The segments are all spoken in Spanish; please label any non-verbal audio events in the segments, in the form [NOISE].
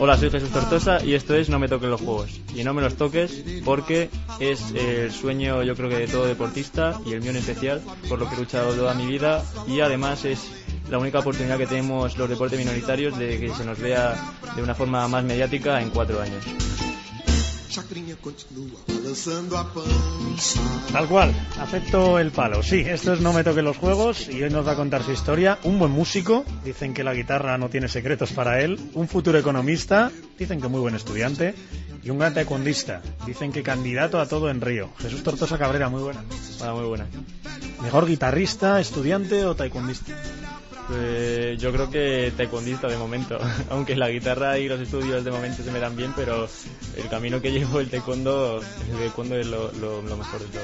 Hola, soy Jesús Tortosa y esto es No me toques los juegos. Y no me los toques porque es el sueño yo creo que de todo deportista y el mío en especial, por lo que he luchado toda mi vida y además es la única oportunidad que tenemos los deportes minoritarios de que se nos vea de una forma más mediática en cuatro años. Tal cual, acepto el palo. Sí, esto es No me toque los juegos y hoy nos va a contar su historia. Un buen músico, dicen que la guitarra no tiene secretos para él. Un futuro economista, dicen que muy buen estudiante. Y un gran taekwondista, dicen que candidato a todo en Río. Jesús Tortosa Cabrera, muy buena. Muy buena. ¿Mejor guitarrista, estudiante o taekwondista? Pues yo creo que taekwondista de momento, [LAUGHS] aunque la guitarra y los estudios de momento se me dan bien, pero el camino que llevo el taekwondo, el taekwondo es lo, mejor de todo.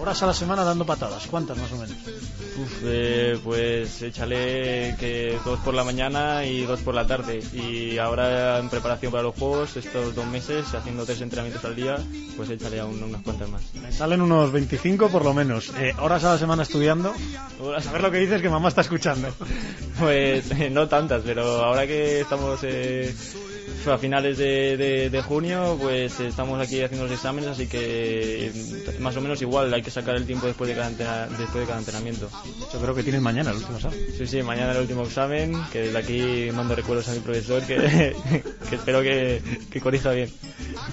Horas a la semana dando patadas, ¿cuántas más o menos? Uf, eh, pues échale que dos por la mañana y dos por la tarde. Y ahora en preparación para los juegos, estos dos meses, haciendo tres entrenamientos al día, pues échale aún unas cuantas más. Me salen unos 25 por lo menos. Eh, horas a la semana estudiando. A ver lo que dices que mamá está escuchando. [LAUGHS] [LAUGHS] Pues no tantas, pero ahora que estamos eh, a finales de, junio, pues estamos aquí haciendo los exámenes, así que eh, más o menos igual, hay que sacar el tiempo después de cada, después de cada entrenamiento. Yo creo que tienes mañana el último examen. Sí, sí, mañana el último examen, que desde aquí mando recuerdos a mi profesor, [LAUGHS] que, espero que, que corrija bien.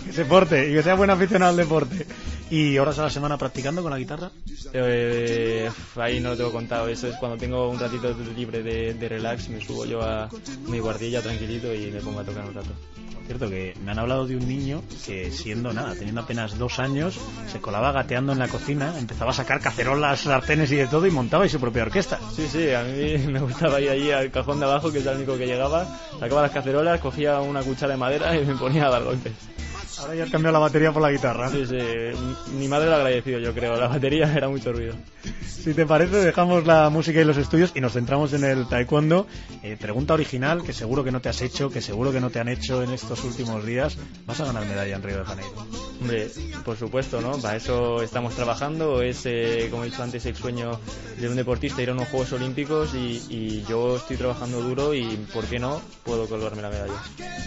Que se porte y que sea buen aficionado al deporte. ¿Y horas a la semana practicando con la guitarra? Eh, ahí no lo tengo contado. Eso es cuando tengo un ratito libre de, relax, me subo yo a mi guardilla tranquilito y me pongo a tocar un rato. Por cierto, que me han hablado de un niño que siendo nada, teniendo apenas dos años, se colaba gateando en la cocina, empezaba a sacar cacerolas, sartenes y de todo y montaba su propia orquesta. Sí, sí, a mí [LAUGHS] me gustaba ir allí al cajón de abajo, que es el único que llegaba, sacaba las cacerolas, cogía una cuchara de madera y me ponía a dar golpes. Ahora ya has cambiado la batería por la guitarra. Sí, sí. Mi madre lo ha agradecido, yo creo. La batería era mucho ruido. Si te parece, dejamos la música y los estudios y nos centramos en el taekwondo. Eh, pregunta original que seguro que no te has hecho, que seguro que no te han hecho en estos últimos días. ¿Vas a ganar medalla en Río de Janeiro? Hombre, por supuesto, ¿no? Para eso estamos trabajando. Es, eh, como he dicho antes, el sueño de un deportista ir a unos Juegos Olímpicos y, y yo estoy trabajando duro y, ¿por qué no? Puedo colgarme la medalla.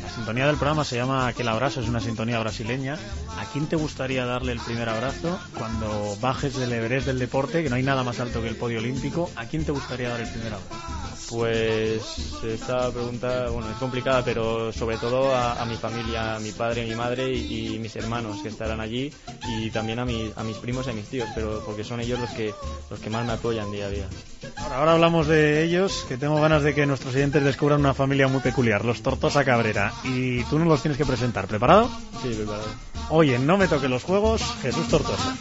La sintonía del programa se llama Aquel Abrazo, es una sintonía brasileña. ¿A quién te gustaría darle el primer abrazo cuando bajes del Everest del deporte, que no hay nada más alto que el podio olímpico? ¿A quién te gustaría dar el primer abrazo? Pues esta pregunta, bueno, es complicada, pero sobre todo a, mi familia, a mi padre, mi madre y, mis hermanos que estarán allí y también a, a mis primos y a mis tíos, pero porque son ellos los que, los que más me apoyan día a día. Ahora, ahora hablamos de ellos, que tengo ganas de que nuestros oyentes descubran una familia muy peculiar, los Tortosa Cabrera, y tú nos los tienes que presentar. ¿Preparado? Sí, preparado. Oye, No me toque los juegos, Jesús Tortosa.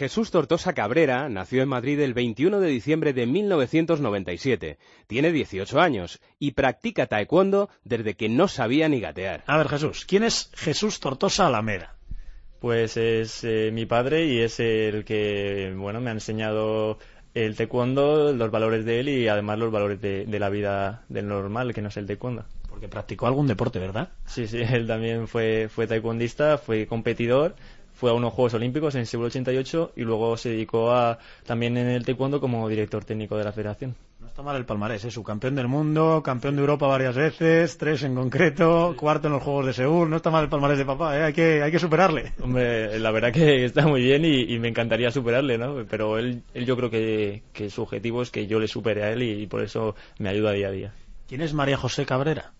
Jesús Tortosa Cabrera nació en Madrid el 21 de diciembre de 1997. Tiene 18 años y practica taekwondo desde que no sabía ni gatear. A ver, Jesús, ¿quién es Jesús Tortosa Alameda? Pues es eh, mi padre y es el que, bueno, me ha enseñado el taekwondo, los valores de él y además los valores de, la vida del normal, que no es el taekwondo. Porque practicó algún deporte, ¿verdad? Sí, sí, [LAUGHS] él también fue, fue taekwondista, fue competidor, fue a unos Juegos Olímpicos en Seúl 88 y luego se dedicó a, también en el taekwondo como director técnico de la federación. No está mal el palmarés, es ¿eh? campeón del mundo, campeón de Europa varias veces, tres en concreto, cuarto en los Juegos de Seúl. No está mal el palmarés de papá, ¿eh? hay, que, hay que superarle. Hombre, la verdad que [LAUGHS] está muy bien y, me encantaría superarle, ¿no? Pero él, él yo creo que, que, su objetivo es que yo le supere a él y, por eso me ayuda día a día. ¿Quién es María José Cabrera?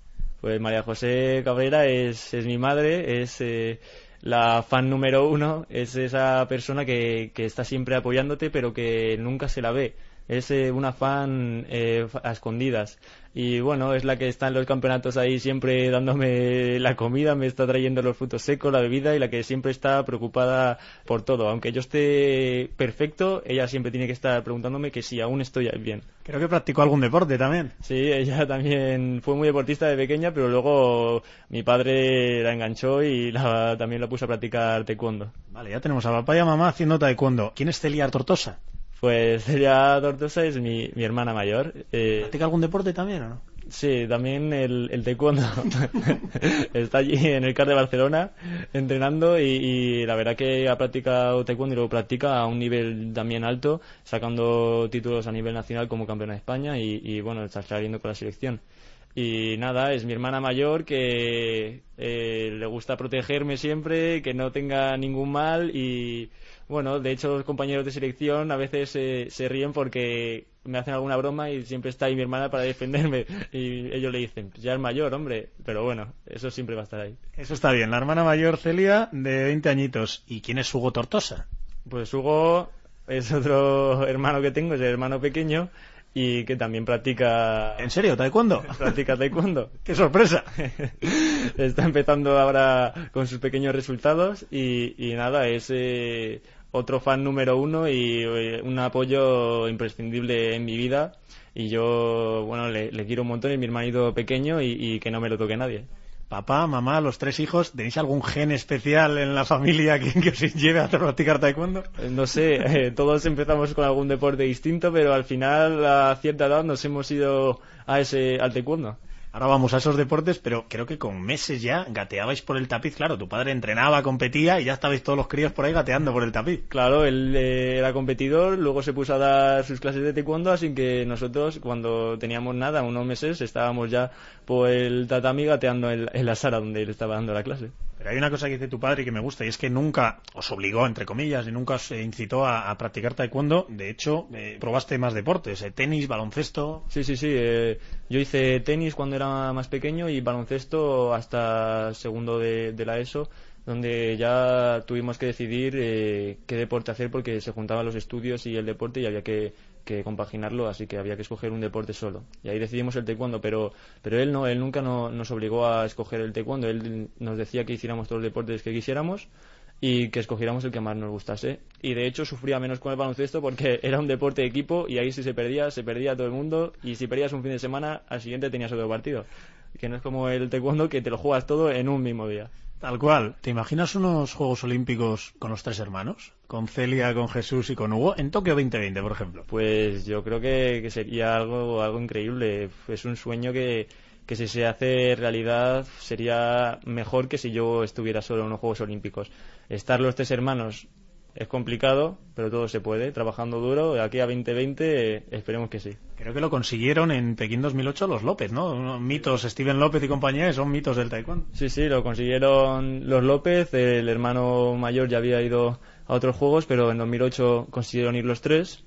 Pues María José Cabrera es, es mi madre, es... Eh, la fan número uno es esa persona que, que está siempre apoyándote pero que nunca se la ve es eh, una fan eh, a escondidas. Y bueno, es la que está en los campeonatos ahí siempre dándome la comida, me está trayendo los frutos secos, la bebida y la que siempre está preocupada por todo. Aunque yo esté perfecto, ella siempre tiene que estar preguntándome que si aún estoy bien. Creo que practicó algún deporte también. Sí, ella también fue muy deportista de pequeña, pero luego mi padre la enganchó y la, también la puso a practicar taekwondo. Vale, ya tenemos a papá y a mamá haciendo taekwondo. ¿Quién es Celia Tortosa? Pues Celia Tortosa es mi, mi hermana mayor. Eh, ¿Practica algún deporte también o no? Sí, también el, el taekwondo. [LAUGHS] Está allí en el CAR de Barcelona entrenando y, la verdad que ha practicado taekwondo y lo practica a un nivel también alto, sacando títulos a nivel nacional como campeona de España y, bueno, está saliendo con la selección. Y nada, es mi hermana mayor que eh, le gusta protegerme siempre, que no tenga ningún mal y bueno, de hecho los compañeros de selección a veces se ríen porque me hacen alguna broma y siempre está ahí mi hermana para defenderme [LAUGHS] y ellos le dicen, pues ya es mayor, hombre, pero bueno, eso siempre va a estar ahí. Eso está bien, la hermana mayor Celia de 20 añitos. ¿Y quién es Hugo Tortosa? Pues Hugo es otro hermano que tengo, es el hermano pequeño y que también practica... ¿En serio? ¿Taekwondo? [LAUGHS] Practica taekwondo. [LAUGHS] ¡Qué sorpresa! Está empezando ahora con sus pequeños resultados y, y nada, es eh, otro fan número uno y eh, un apoyo imprescindible en mi vida. Y yo, bueno, le, quiero un montón y mi hermanito pequeño y, que no me lo toque nadie. Papá, mamá, los tres hijos, ¿tenéis algún gen especial en la familia que, que os lleve a practicar taekwondo? Eh, no sé, [LAUGHS] eh, todos empezamos con algún deporte distinto, pero al final a cierta edad nos hemos ido a ese, al taekwondo. Ahora vamos a esos deportes, pero creo que con meses ya gateabais por el tapiz. Claro, tu padre entrenaba, competía y ya estabais todos los críos por ahí gateando por el tapiz. Claro, él eh, era competidor, luego se puso a dar sus clases de taekwondo, así que nosotros cuando teníamos nada, unos meses, estábamos ya por el tatami gateando en, en la sala donde él estaba dando la clase. Pero hay una cosa que dice tu padre y que me gusta, y es que nunca os obligó, entre comillas, y nunca os incitó a, practicar taekwondo. De hecho, eh, probaste más deportes, eh, tenis, baloncesto. Sí, sí, sí. Eh, yo hice tenis cuando era más pequeño y baloncesto hasta segundo de, de la ESO donde ya tuvimos que decidir qué deporte hacer porque se juntaban los estudios y el deporte y había que que compaginarlo, así que había que escoger un deporte solo. Y ahí decidimos el taekwondo, pero, pero él no, él nunca nos obligó a escoger el taekwondo, él nos decía que hiciéramos todos los deportes que quisiéramos y que escogiéramos el que más nos gustase. Y de hecho sufría menos con el baloncesto porque [LAUGHS] era un deporte de equipo y ahí si se perdía, se perdía todo el mundo y si perdías un fin de semana, al siguiente tenías otro partido. Que no es como el taekwondo que te lo juegas todo en un mismo día. Tal cual. ¿Te imaginas unos Juegos Olímpicos con los tres hermanos? Con Celia, con Jesús y con Hugo, en Tokio 2020, por ejemplo. Pues yo creo que, sería algo, algo increíble. Es un sueño que, que si se hace realidad sería mejor que si yo estuviera solo en unos Juegos Olímpicos. Estar los tres hermanos es complicado, pero todo se puede, trabajando duro. De aquí a 2020 esperemos que sí. Creo que lo consiguieron en Pekín 2008 los López, ¿no? mitos, Steven López y compañía, son mitos del taekwondo. Sí, sí, lo consiguieron los López. El hermano mayor ya había ido a otros juegos, pero en 2008 consiguieron ir los tres.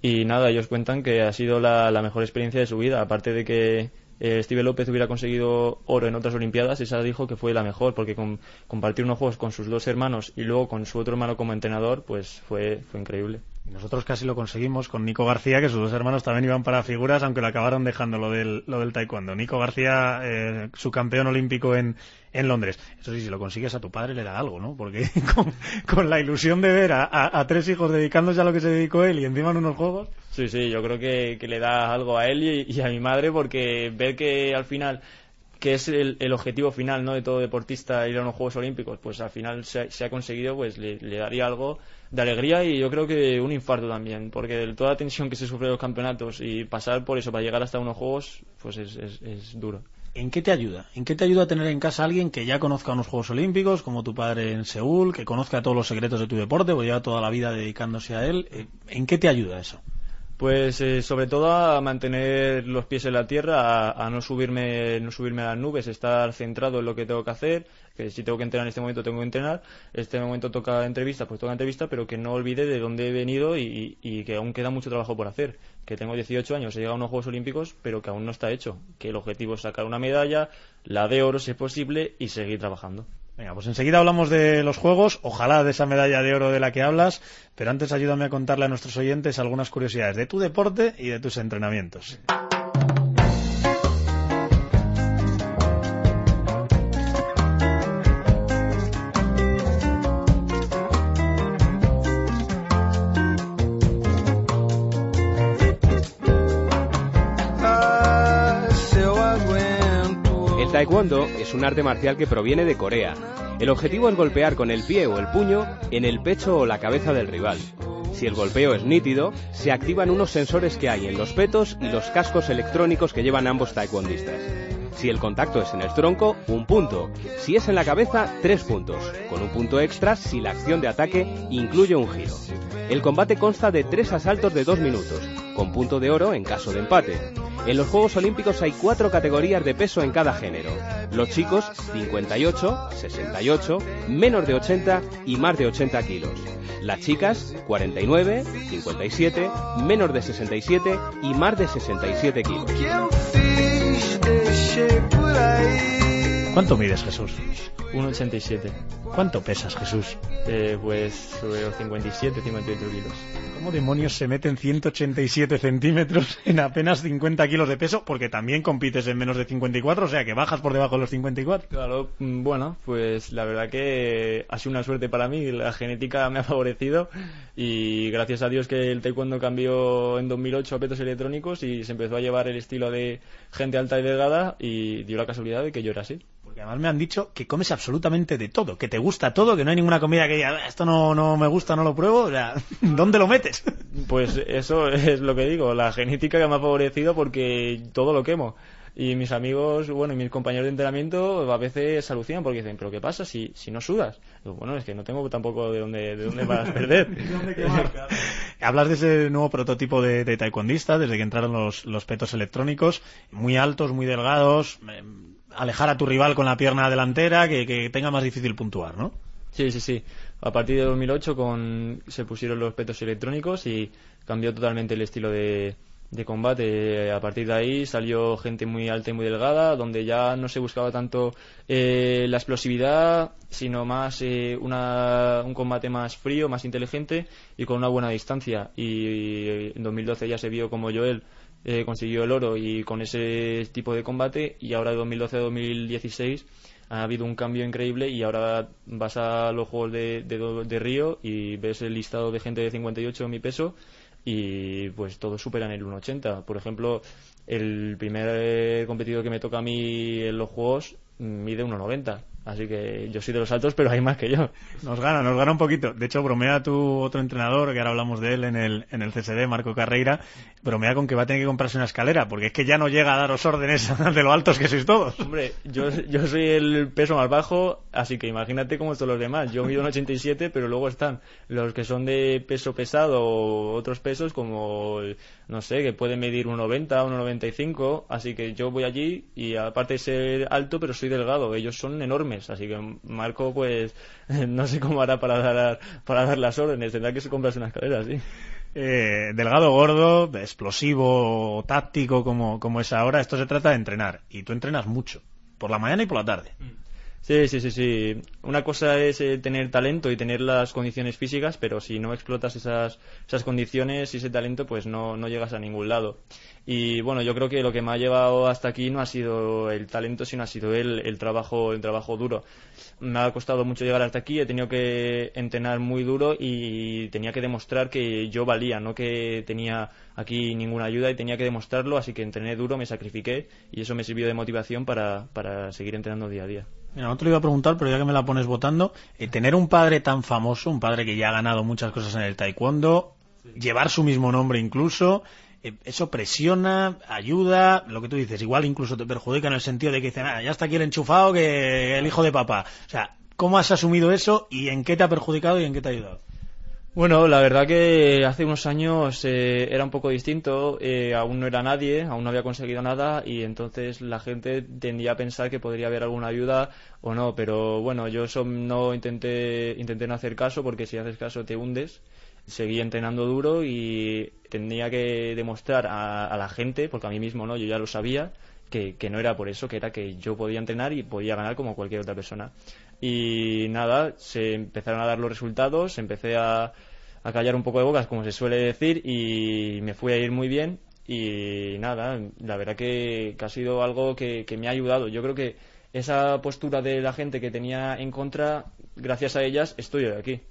Y nada, ellos cuentan que ha sido la, la mejor experiencia de su vida, aparte de que eh, Steve López hubiera conseguido oro en otras Olimpiadas, esa dijo que fue la mejor, porque con, compartir unos juegos con sus dos hermanos y luego con su otro hermano como entrenador, pues fue, fue increíble. Y nosotros casi lo conseguimos con Nico García, que sus dos hermanos también iban para figuras, aunque lo acabaron dejando lo del, lo del taekwondo. Nico García, eh, su campeón olímpico en, en Londres. Eso sí, si lo consigues a tu padre le da algo, ¿no? Porque [LAUGHS] con, la ilusión de ver a, tres hijos dedicándose a lo que se dedicó él y encima en unos juegos. Sí, sí, yo creo que, le da algo a él y, a mi madre porque ver que al final que es el, objetivo final ¿no? de todo deportista ir a unos Juegos Olímpicos, pues al final se, ha conseguido, pues le, daría algo de alegría y yo creo que un infarto también, porque toda la tensión que se sufre en los campeonatos y pasar por eso para llegar hasta unos Juegos, pues es, es, duro. ¿En qué te ayuda? ¿En qué te ayuda tener en casa a alguien que ya conozca unos Juegos Olímpicos, como tu padre en Seúl, que conozca todos los secretos de tu deporte, porque lleva toda la vida dedicándose a él? Eh, ¿En qué te ayuda eso? Pues eh, sobre todo a mantener los pies en la tierra, a, no subirme, no subirme a las nubes, estar centrado en lo que tengo que hacer, que si tengo que entrenar en este momento tengo que entrenar, este momento toca entrevista, pues toca entrevista, pero que no olvide de dónde he venido y, que aún queda mucho trabajo por hacer, que tengo 18 años, he llegado a unos Juegos Olímpicos, pero que aún no está hecho, que el objetivo es sacar una medalla, la de oro si es posible y seguir trabajando. Venga, pues enseguida hablamos de los juegos, ojalá de esa medalla de oro de la que hablas, pero antes ayúdame a contarle a nuestros oyentes algunas curiosidades de tu deporte y de tus entrenamientos. Taekwondo es un arte marcial que proviene de Corea. El objetivo es golpear con el pie o el puño en el pecho o la cabeza del rival. Si el golpeo es nítido, se activan unos sensores que hay en los petos y los cascos electrónicos que llevan ambos taekwondistas. Si el contacto es en el tronco, un punto. Si es en la cabeza, tres puntos, con un punto extra si la acción de ataque incluye un giro. El combate consta de tres asaltos de dos minutos, con punto de oro en caso de empate. En los Juegos Olímpicos hay cuatro categorías de peso en cada género. Los chicos, 58, 68, menos de 80 y más de 80 kilos. Las chicas, 49, 57, menos de 67 y más de 67 kilos. ¿Cuánto mides, Jesús? 1,87. ¿Cuánto pesas, Jesús? Eh, pues los 57, 58 kilos. ¿Cómo demonios se meten 187 centímetros en apenas 50 kilos de peso? Porque también compites en menos de 54, o sea que bajas por debajo de los 54. Claro, mm, bueno, pues la verdad que ha sido una suerte para mí, la genética me ha favorecido y gracias a Dios que el taekwondo cambió en 2008 a petos electrónicos y se empezó a llevar el estilo de gente alta y delgada y dio la casualidad de que yo era así. Porque además me han dicho que comes absolutamente de todo, que te gusta todo, que no hay ninguna comida que diga, esto no, no me gusta, no lo pruebo. O sea, [LAUGHS] ¿dónde lo metes? Pues eso es lo que digo, la genética que me ha favorecido porque todo lo quemo. Y mis amigos, bueno, y mis compañeros de entrenamiento a veces alucinan porque dicen, ¿pero qué pasa si, si no sudas? Digo, bueno, es que no tengo tampoco de dónde, de dónde vas a perder. [LAUGHS] Hablas de ese nuevo prototipo de, de taekwondista, desde que entraron los, los petos electrónicos, muy altos, muy delgados, eh, alejar a tu rival con la pierna delantera, que, tenga más difícil puntuar, ¿no? Sí, sí, sí. A partir de 2008 con, se pusieron los petos electrónicos y cambió totalmente el estilo de, combate. A partir de ahí salió gente muy alta y muy delgada, donde ya no se buscaba tanto eh, la explosividad, sino más eh, una, un combate más frío, más inteligente y con una buena distancia. Y en 2012 ya se vio como Joel eh, consiguió el oro y con ese tipo de combate y ahora de 2012 a 2016 ha habido un cambio increíble y ahora vas a los Juegos de, de, Río y ves el listado de gente de 58 en mi peso y pues todos superan el 1,80. Por ejemplo, el primer competidor que me toca a mí en los Juegos mide 1,90. Así que yo soy de los altos, pero hay más que yo. Nos gana, nos gana un poquito. De hecho, bromea tu otro entrenador, que ahora hablamos de él en el, en el CSD, Marco Carreira, bromea con que va a tener que comprarse una escalera, porque es que ya no llega a daros órdenes [LAUGHS] de lo altos que sois todos. Hombre, yo, yo soy el peso más bajo, así que imagínate cómo están los demás. Yo mido un 87, pero luego están los que son de peso pesado o otros pesos como, no sé, que pueden medir 1,90, 1,95, así que yo voy allí y aparte de ser alto, pero soy delgado. Ellos son enormes así que Marco pues [LAUGHS] no sé cómo hará para dar para dar las órdenes. Tendrá que se comprarse una escalera sí. Eh, delgado gordo explosivo táctico como, como es ahora. Esto se trata de entrenar. Y tú entrenas mucho. Por la mañana y por la tarde Sí, sí, sí, sí. Una cosa es eh, tener talento y tener las condiciones físicas, pero si no explotas esas, esas condiciones y ese talento, pues no, no llegas a ningún lado. Y bueno, yo creo que lo que me ha llevado hasta aquí no ha sido el talento, sino ha sido el, el trabajo, el trabajo duro. Me ha costado mucho llegar hasta aquí, he tenido que entrenar muy duro y tenía que demostrar que yo valía, no que tenía aquí ninguna ayuda y tenía que demostrarlo, así que entrené duro, me sacrifiqué y eso me sirvió de motivación para, para seguir entrenando día a día. Mira, no te lo iba a preguntar, pero ya que me la pones votando, eh, tener un padre tan famoso, un padre que ya ha ganado muchas cosas en el taekwondo, llevar su mismo nombre incluso, eh, eso presiona, ayuda, lo que tú dices, igual incluso te perjudica en el sentido de que dicen, ah, ya está aquí el enchufado que el hijo de papá. O sea, ¿cómo has asumido eso y en qué te ha perjudicado y en qué te ha ayudado? Bueno, la verdad que hace unos años eh, era un poco distinto, eh, aún no era nadie, aún no había conseguido nada y entonces la gente tendía a pensar que podría haber alguna ayuda o no, pero bueno, yo eso no intenté, intenté no hacer caso porque si haces caso te hundes. Seguí entrenando duro y tenía que demostrar a, a la gente, porque a mí mismo no, yo ya lo sabía, que, que, no era por eso, que era que yo podía entrenar y podía ganar como cualquier otra persona. y nada, se empezaron a dar los resultados, empecé a, a callar un poco de bocas, como se suele decir, y me fui a ir muy bien y nada, la verdad que, ha sido algo que, que me ha ayudado. Yo creo que esa postura de la gente que tenía en contra, gracias a ellas estoy aquí.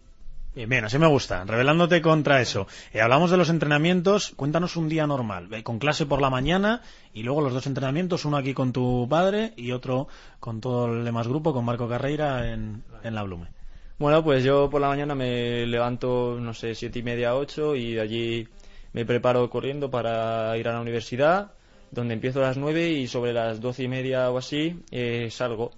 Bien, así me gusta. Revelándote contra eso. Eh, hablamos de los entrenamientos. Cuéntanos un día normal. Eh, con clase por la mañana y luego los dos entrenamientos, uno aquí con tu padre y otro con todo el demás grupo, con Marco Carreira en la Blume. Bueno, pues yo por la mañana me levanto, no sé, siete y media, ocho y allí me preparo corriendo para ir a la universidad, donde empiezo a las nueve y sobre las doce y media o así eh, salgo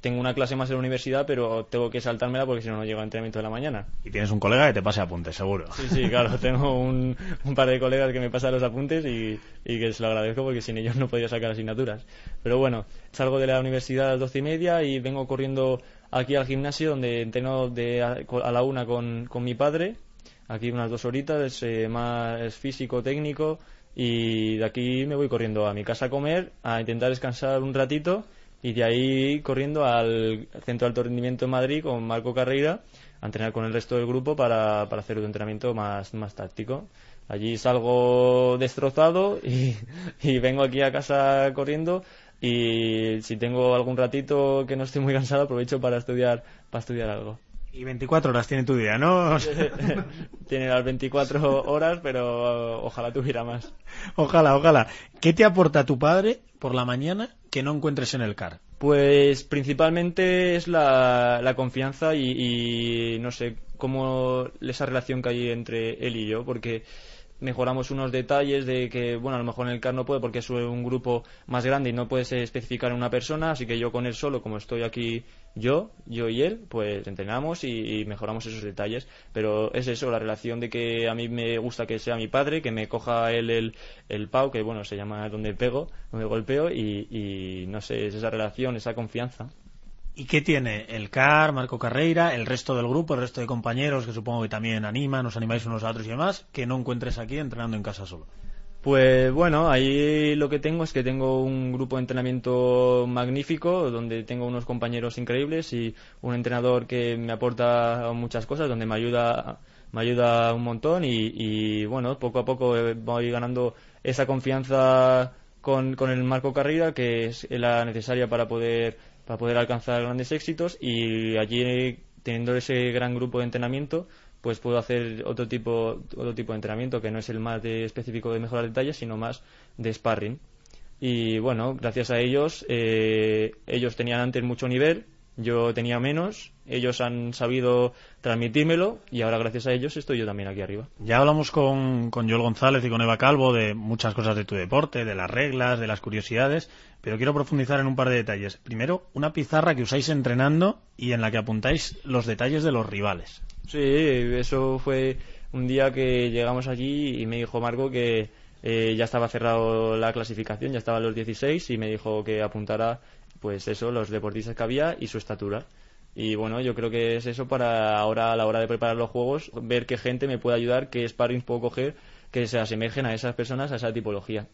tengo una clase más en la universidad, pero tengo que saltármela porque si no, no llego al entrenamiento de la mañana. Y tienes un colega que te pase apuntes, seguro. Sí, sí, claro, [LAUGHS] tengo un, un par de colegas que me pasan los apuntes y, y, que se lo agradezco porque sin ellos no podía sacar asignaturas. Pero bueno, salgo de la universidad a las doce y media y vengo corriendo aquí al gimnasio donde entreno de a, a la una con, con, mi padre, aquí unas dos horitas, eh, más físico, técnico, y de aquí me voy corriendo a mi casa a comer, a intentar descansar un ratito y de ahí corriendo al Centro de Alto Rendimiento en Madrid con Marco Carreira a entrenar con el resto del grupo para, para hacer un entrenamiento más, más táctico. Allí salgo destrozado y, [LAUGHS] y vengo aquí a casa corriendo y si tengo algún ratito que no estoy muy cansado aprovecho para estudiar, para estudiar algo. Y 24 horas tiene tu día, ¿no? [LAUGHS] tiene las 24 horas, pero ojalá tuviera más. Ojalá, ojalá. ¿Qué te aporta tu padre por la mañana que no encuentres en el CAR? Pues principalmente es la, la confianza y, y, no sé, cómo esa relación que hay entre él y yo, porque mejoramos unos detalles de que, bueno, a lo mejor en el CAR no puede porque es un grupo más grande y no puedes especificar una persona, así que yo con él solo, como estoy aquí yo, yo y él, pues entrenamos y, y, mejoramos esos detalles. Pero es eso, la relación de que a mí me gusta que sea mi padre, que me coja él el, el pau, que bueno, se llama donde pego, donde golpeo, y, y no sé, es esa relación, esa confianza. ¿Y qué tiene el CAR, Marco Carreira, el resto del grupo, el resto de compañeros que supongo que también animan, os animáis unos a otros y demás, que no encuentres aquí entrenando en casa solo? Pues bueno, ahí lo que tengo es que tengo un grupo de entrenamiento magnífico, donde tengo unos compañeros increíbles y un entrenador que me aporta muchas cosas, donde me ayuda, me ayuda un montón y, y bueno, poco a poco voy ganando esa confianza con, con el Marco Carrera, que es la necesaria para poder, para poder alcanzar grandes éxitos y allí teniendo ese gran grupo de entrenamiento pues puedo hacer otro tipo, otro tipo de entrenamiento que no es el más de específico de mejorar detalles, sino más de sparring. Y bueno, gracias a ellos, eh, ellos tenían antes mucho nivel, yo tenía menos, ellos han sabido transmitírmelo y ahora gracias a ellos estoy yo también aquí arriba. Ya hablamos con, con Joel González y con Eva Calvo de muchas cosas de tu deporte, de las reglas, de las curiosidades, pero quiero profundizar en un par de detalles. Primero, una pizarra que usáis entrenando y en la que apuntáis los detalles de los rivales. Sí, eso fue un día que llegamos allí y me dijo Marco que eh, ya estaba cerrado la clasificación, ya estaban los 16 y me dijo que apuntara pues eso, los deportistas que había y su estatura. Y bueno, yo creo que es eso para ahora a la hora de preparar los juegos, ver qué gente me puede ayudar, qué sparring puedo coger que se asemejen a esas personas, a esa tipología.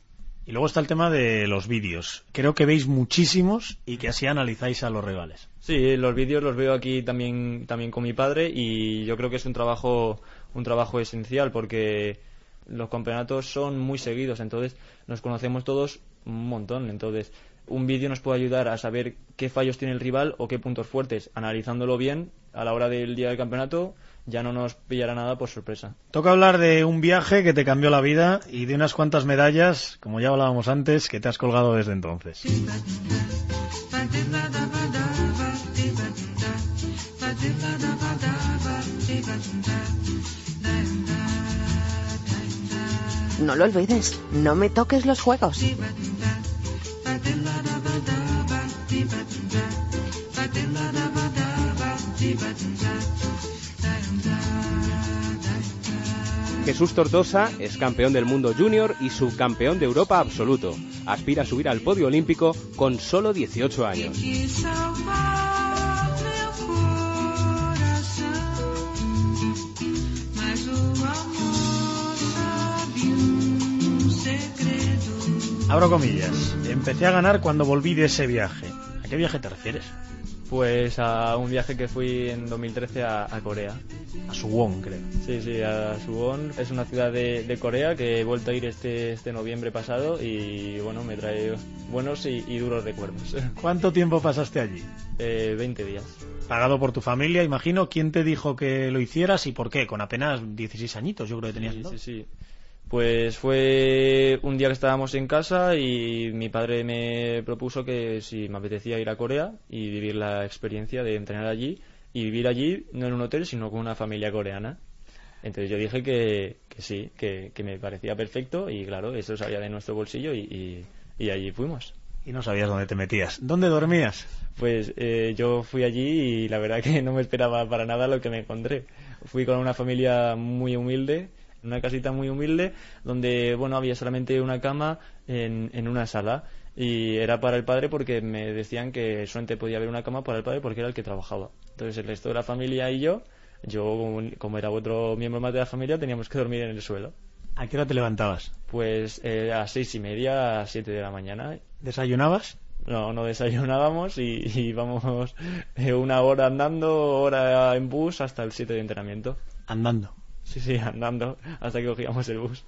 Y luego está el tema de los vídeos. Creo que veis muchísimos y que así analizáis a los rivales. Sí, los vídeos los veo aquí también, también con mi padre y yo creo que es un trabajo, un trabajo esencial porque los campeonatos son muy seguidos, entonces nos conocemos todos un montón. Entonces, un vídeo nos puede ayudar a saber qué fallos tiene el rival o qué puntos fuertes. Analizándolo bien a la hora del día del campeonato, ya no nos pillará nada por sorpresa. Toca hablar de un viaje que te cambió la vida y de unas cuantas medallas, como ya hablábamos antes, que te has colgado desde entonces. No lo olvides, no me toques los juegos. Jesús Tortosa es campeón del mundo junior y subcampeón de Europa absoluto. Aspira a subir al podio olímpico con solo 18 años. Abro comillas. Empecé a ganar cuando volví de ese viaje. ¿A qué viaje te refieres? Pues a un viaje que fui en 2013 a, a Corea. A Suwon, creo. Sí, sí, a Suwon. Es una ciudad de, de Corea que he vuelto a ir este, este noviembre pasado y bueno, me trae buenos y, y duros recuerdos. [LAUGHS] ¿Cuánto tiempo pasaste allí? Eh, 20 días. Pagado por tu familia, imagino. ¿Quién te dijo que lo hicieras y por qué? Con apenas 16 añitos, yo creo que tenías. Sí, ¿no? sí, sí. Pues fue un día que estábamos en casa y mi padre me propuso que si me apetecía ir a Corea y vivir la experiencia de entrenar allí y vivir allí no en un hotel sino con una familia coreana. Entonces yo dije que, que sí, que, que me parecía perfecto y claro, eso salía de nuestro bolsillo y, y, y allí fuimos. Y no sabías dónde te metías. ¿Dónde dormías? Pues eh, yo fui allí y la verdad que [LAUGHS] no me esperaba para nada lo que me encontré. Fui con una familia muy humilde, una casita muy humilde, donde bueno había solamente una cama en, en una sala y era para el padre porque me decían que solamente podía haber una cama para el padre porque era el que trabajaba. Entonces el resto de la familia y yo, yo como- era otro miembro más de la familia, teníamos que dormir en el suelo. ¿A qué hora te levantabas? Pues eh, a seis y media, a siete de la mañana ¿Desayunabas? no, no desayunábamos y, y íbamos eh, una hora andando, hora en bus hasta el 7 de entrenamiento. Andando. Sí, sí, andando hasta que cogíamos el bus.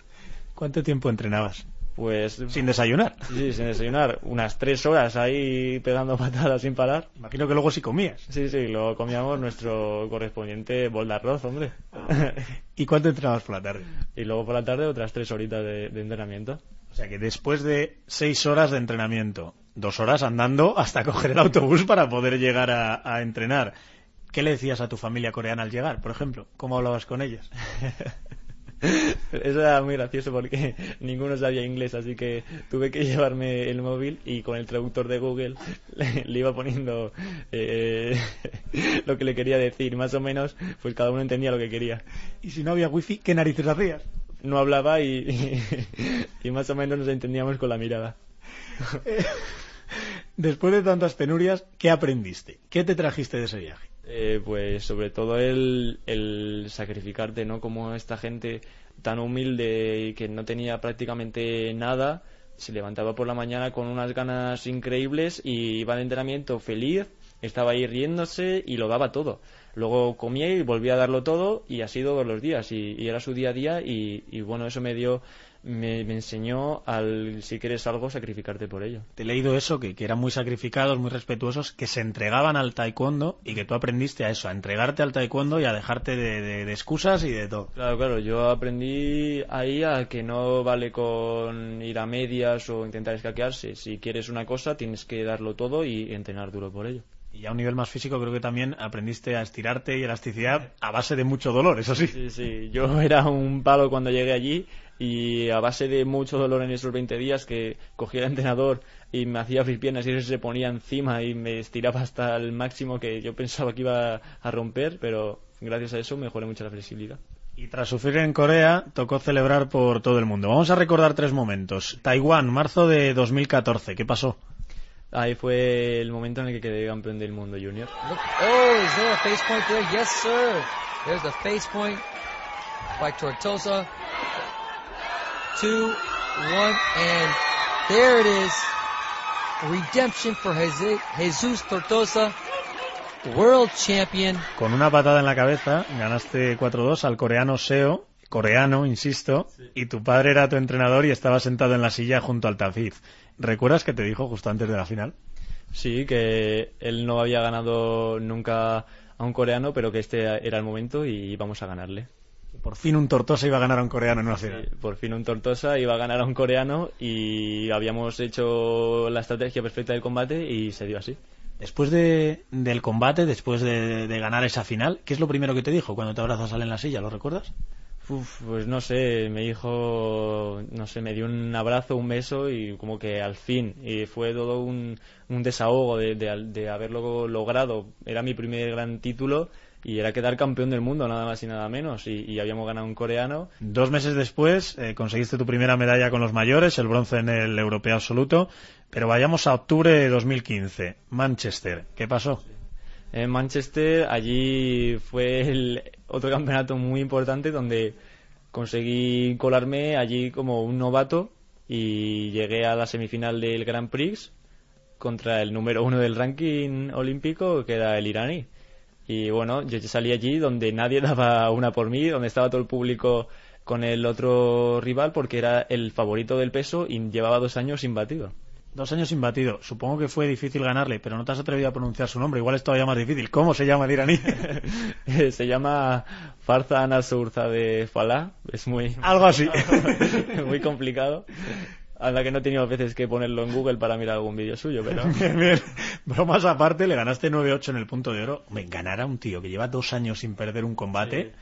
¿Cuánto tiempo entrenabas? Pues Sin desayunar. sí, sin desayunar, unas tres horas ahí pegando patadas sin parar. Imagino que luego sí comías. Sí, sí, luego comíamos nuestro correspondiente bol de arroz, hombre. ¿Y cuánto entrenabas por la tarde? y luego por la tarde otras tres horitas de, de entrenamiento. O sea que después de seis horas de entrenamiento, dos horas andando hasta [LAUGHS] coger el autobús para poder llegar a, a entrenar. ¿Qué le decías a tu familia coreana al llegar, por ejemplo? ¿Cómo hablabas con ellos? [LAUGHS] Eso era muy gracioso porque ninguno sabía inglés, así que tuve que llevarme el móvil y con el traductor de Google le, [LAUGHS] le iba poniendo eh, [LAUGHS] lo que le quería decir. Más o menos, pues cada uno entendía lo que quería. Y si no había wifi, ¿qué narices hacías? No hablaba y, y, más o menos nos entendíamos con la mirada. Después de tantas penurias, ¿qué aprendiste? ¿Qué te trajiste de ese viaje? Eh, pues sobre todo el, el sacrificarte, ¿no? Como esta gente tan humilde y que no tenía prácticamente nada, se levantaba por la mañana con unas ganas increíbles y iba de entrenamiento feliz, estaba ahí riéndose y lo daba todo. Luego comía y volvía a darlo todo y así todos los días y, y era su día a día y, y bueno, eso me dio, me, me enseñó al, si quieres algo, sacrificarte por ello. Te he leído eso, que, que eran muy sacrificados, muy respetuosos, que se entregaban al taekwondo y que tú aprendiste a eso, a entregarte al taekwondo y a dejarte de, de- de excusas y de todo. Claro, claro, yo aprendí ahí a que no vale con ir a medias o intentar escaquearse. Si quieres una cosa, tienes que darlo todo y entrenar duro por ello. Y a un nivel más físico creo que también aprendiste a estirarte y elasticidad a base de mucho dolor, eso sí. Sí, sí, yo [LAUGHS] era un palo cuando llegué allí y a base de mucho dolor en esos 20 días que cogía el entrenador y me hacía abrir piernas y él se ponía encima y me estiraba hasta el máximo que yo pensaba que iba a romper, pero gracias a eso mejoré mucho la flexibilidad. Y tras sufrir en Corea, tocó celebrar por todo el mundo. Vamos a recordar tres momentos. Taiwán, marzo de 2014, ¿qué pasó? Ahí fue el momento en el que quedé campeón del mundo junior. Look, oh, is there a face point there? Yes, sir. There's the face point by Tortosa. Two, one, and there it is. Redemption for Jesus Tortosa, world champion. Con una patada en la cabeza ganaste 4-2 al coreano Seo, coreano, insisto, y tu padre era tu entrenador y estaba sentado en la silla junto al tafiz. ¿Recuerdas que te dijo justo antes de la final? Sí, que él no había ganado nunca a un coreano, pero que este era el momento y íbamos a ganarle. Por fin un Tortosa iba a ganar a un coreano en una final. Sí, por fin un Tortosa iba a ganar a un coreano y habíamos hecho la estrategia perfecta del combate y se dio así. Después de- del combate, después de, de ganar esa final, ¿qué es lo primero que te dijo cuando te abrazas él en la silla? ¿Lo recuerdas? Uf, pues no sé, me dijo, no sé, me dio un abrazo, un beso y como que al fin, y fue todo un, un desahogo de, de- de haberlo logrado. Era mi primer gran título y era quedar campeón del mundo, nada más y nada menos, y, y habíamos ganado un coreano. Dos meses después eh, conseguiste tu primera medalla con los mayores, el bronce en el europeo absoluto, pero vayamos a octubre de 2015, Manchester. ¿Qué pasó? En Manchester, allí fue el otro campeonato muy importante donde conseguí colarme allí como un novato y llegué a la semifinal del Grand Prix contra el número uno del ranking olímpico, que era el iraní. Y bueno, yo salí allí donde nadie [LAUGHS] daba una por mí, donde estaba todo el público con el otro rival porque era el favorito del peso y llevaba dos años imbatido. Dos años imbatido. Supongo que fue difícil ganarle, pero no te has atrevido a pronunciar su nombre. Igual es todavía más difícil. ¿Cómo se llama el iraní? [LAUGHS] se llama Farza Anasurza de Falá. Es muy... Algo así. [LAUGHS] muy complicado. A la que no he tenido veces que ponerlo en Google para mirar algún vídeo suyo, pero... [LAUGHS] bien, Bromas aparte, le ganaste 9-8 en el punto de oro. Me ganar a un tío que lleva dos años sin perder un combate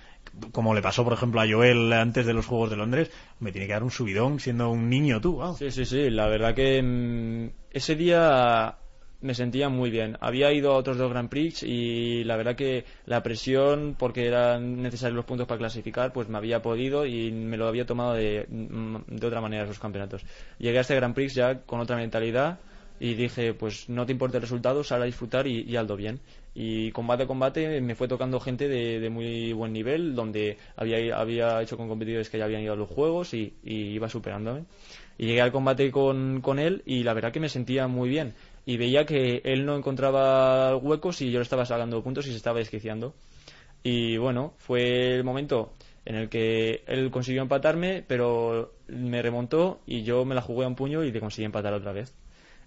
como le pasó, por ejemplo, a Joel antes de los Juegos de Londres, me tiene que dar un subidón siendo un niño tú. Sí, sí, sí. La verdad que mm, ese día me sentía muy bien. Había ido a otros dos Grand Prix y la verdad que la presión, porque eran necesarios los puntos para clasificar, pues me había podido y me lo había tomado de, mm, de otra manera esos campeonatos. Llegué a este Grand Prix ya con otra mentalidad y dije, pues no te importa el resultado, sal a disfrutar y, y aldo bien. Y combate a combate me fue tocando gente de, muy buen nivel, donde había, había hecho con competidores que ya habían ido a los juegos y, iba superándome. Y llegué al combate con, con él y la verdad que me sentía muy bien. Y veía que él no encontraba huecos y yo le estaba sacando puntos y se estaba desquiciando. Y bueno, fue el momento en el que él consiguió empatarme, pero me remontó y yo me la jugué a un puño y le conseguí empatar otra vez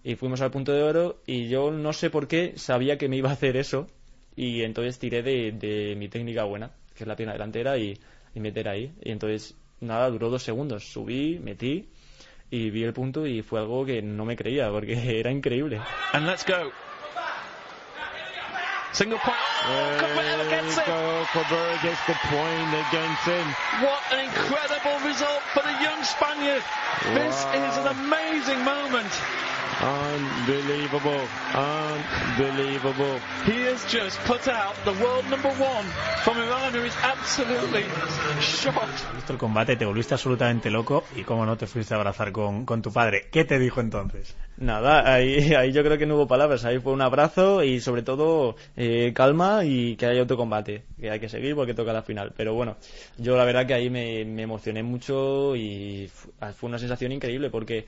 y fuimos al punto de oro y yo no sé por qué sabía que me iba a hacer eso y entonces tiré de, mi técnica buena, que es la pierna delantera y, meter ahí. Y entonces, nada, duró dos segundos. Subí, metí y vi el punto y fue algo que no me creía porque [LAUGHS] era increíble. And let's go. Single point. gets it. gets the point against him. What an incredible result for the young Spaniard. This is an amazing moment. Unbelievable, unbelievable. He has just put out the world number one from Iran, who is absolutely shocked. Visto el combate, te volviste absolutamente loco y cómo no te fuiste a abrazar con, con tu padre. ¿Qué te dijo entonces? Nada, ahí, ahí yo creo que no hubo palabras. Ahí fue un abrazo y sobre todo eh, calma y que haya otro combate, que hay que seguir porque toca la final. Pero bueno, yo la verdad que ahí me, me emocioné mucho y fue una sensación increíble porque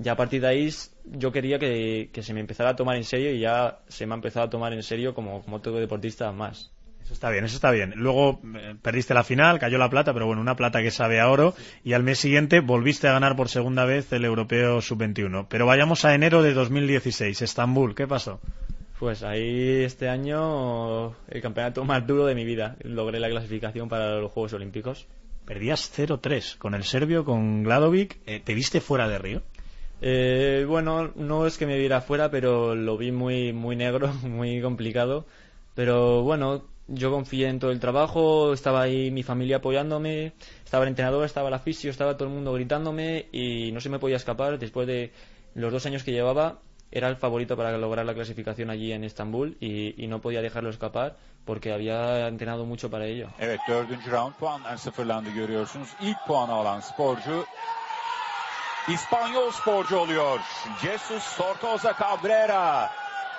ya a partir de ahí yo quería que, se me empezara a tomar en serio y ya se me ha empezado a tomar en serio como, como todo deportista más. Eso está bien, eso está bien. Luego eh, perdiste la final, cayó la plata, pero bueno, una plata que sabe a oro. Y al mes siguiente volviste a ganar por segunda vez el Europeo Sub-21. Pero vayamos a enero de 2016, Estambul, ¿qué pasó? Pues ahí este año el campeonato más duro de mi vida. Logré la clasificación para los Juegos Olímpicos. Perdías 0-3 con el serbio, con Gladovic. Eh, ¿Te viste fuera de Río? Eh, bueno, no es que me viera afuera, pero lo vi muy, muy negro, [LAUGHS] muy complicado. Pero bueno, yo confié en todo el trabajo, estaba ahí mi familia apoyándome, estaba el entrenador, estaba la fisio, estaba todo el mundo gritándome y no se me podía escapar. Después de los dos años que llevaba, era el favorito para lograr la clasificación allí en Estambul y, no podía dejarlo escapar porque había entrenado mucho para ello. İspanyol sporcu oluyor. Jesus Sortosa Cabrera.